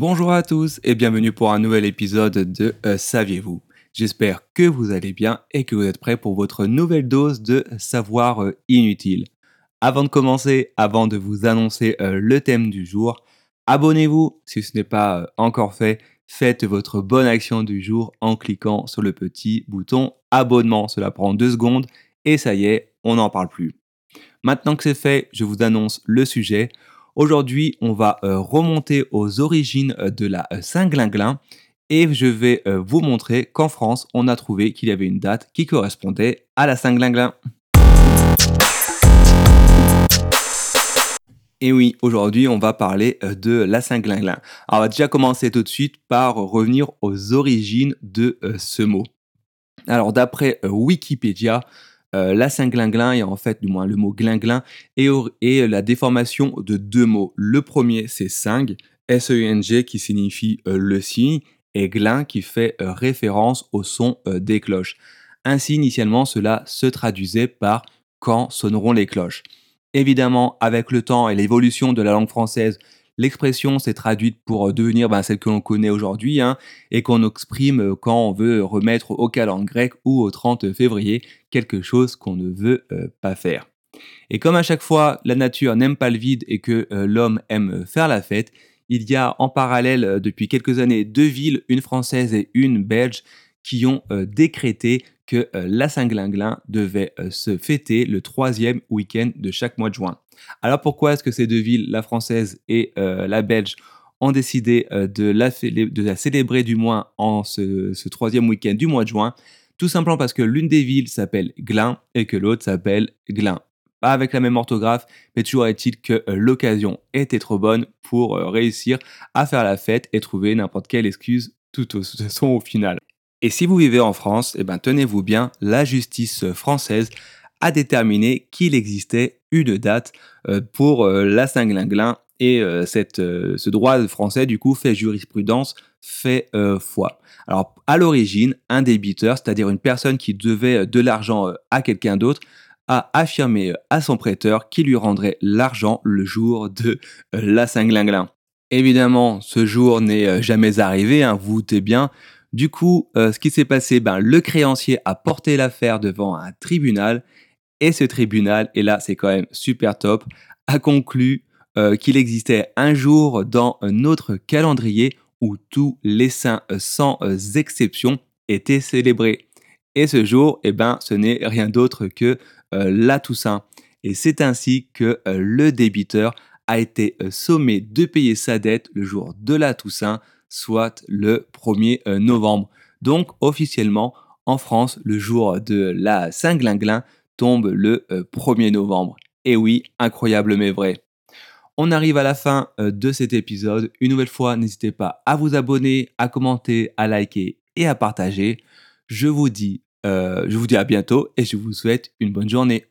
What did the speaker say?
Bonjour à tous et bienvenue pour un nouvel épisode de euh, Saviez-vous? J'espère que vous allez bien et que vous êtes prêts pour votre nouvelle dose de savoir euh, inutile. Avant de commencer, avant de vous annoncer euh, le thème du jour, abonnez-vous si ce n'est pas encore fait. Faites votre bonne action du jour en cliquant sur le petit bouton abonnement. Cela prend deux secondes et ça y est, on n'en parle plus. Maintenant que c'est fait, je vous annonce le sujet. Aujourd'hui, on va euh, remonter aux origines euh, de la euh, Saint-Glinglin et je vais vous montrer qu'en France, on a trouvé qu'il y avait une date qui correspondait à la Saint-Glinglin. Et oui, aujourd'hui, on va parler de la Saint-Glinglin. Alors, on va déjà commencer tout de suite par revenir aux origines de ce mot. Alors, d'après Wikipédia, euh, la Saint-Glinglin et en fait, du moins le mot glinglin et, la déformation de deux mots. Le premier, c'est sing, S-E-N-G, qui signifie euh, le signe, et glin, qui fait euh, référence au son des cloches. Ainsi, initialement, cela se traduisait par quand sonneront les cloches. Évidemment, avec le temps et l'évolution de la langue française, L'expression s'est traduite pour euh, devenir ben, celle que l'on connaît aujourd'hui hein, et qu'on exprime euh, quand on veut remettre au calendrier grec ou au 30 février quelque chose qu'on ne veut euh, pas faire. Et comme à chaque fois la nature n'aime pas le vide et que l'homme aime faire la fête, il y a en parallèle depuis quelques années deux villes, une française et une belge, qui ont décrété que la Saint-Glinglin devait se fêter le troisième week-end de chaque mois de juin. Alors pourquoi est-ce que ces deux villes, la française et euh, la belge, ont décidé euh, de, la célébrer du moins en ce, troisième week-end du mois de juin? Tout simplement parce que l'une des villes s'appelle Glin et que l'autre s'appelle Glin. Pas avec la même orthographe, mais toujours est-il que euh, l'occasion était trop bonne pour réussir à faire la fête et trouver n'importe quelle excuse tout au, son au final. Et si vous vivez en France, eh ben, tenez-vous bien, la justice française a déterminé qu'il existait une date euh, pour euh, la Saint-Glinglin et euh, cette, ce droit français du coup fait jurisprudence fait foi. Alors à l'origine, un débiteur, c'est-à-dire une personne qui devait de l'argent à quelqu'un d'autre, a affirmé à son prêteur qu'il lui rendrait l'argent le jour de la Saint-Glinglin. Évidemment, ce jour n'est jamais arrivé, hein, vous vous doutez bien. Du coup, ce qui s'est passé, ben, le créancier a porté l'affaire devant un tribunal et ce tribunal, et là c'est quand même super top, a conclu euh, qu'il existait un jour dans notre calendrier où tous les saints euh, sans euh, exception étaient célébrés. Et ce jour, eh ben, ce n'est rien d'autre que la Toussaint. Et c'est ainsi que le débiteur a été sommé de payer sa dette le jour de la Toussaint, soit le 1er novembre. Donc officiellement, en France, le jour de la Saint-Glinglin tombe le 1er euh, novembre. Et oui, incroyable mais vrai. On arrive à la fin euh, de cet épisode. Une nouvelle fois, n'hésitez pas à vous abonner, à commenter, à liker et à partager. Je vous dis, euh, je vous dis à bientôt et je vous souhaite une bonne journée.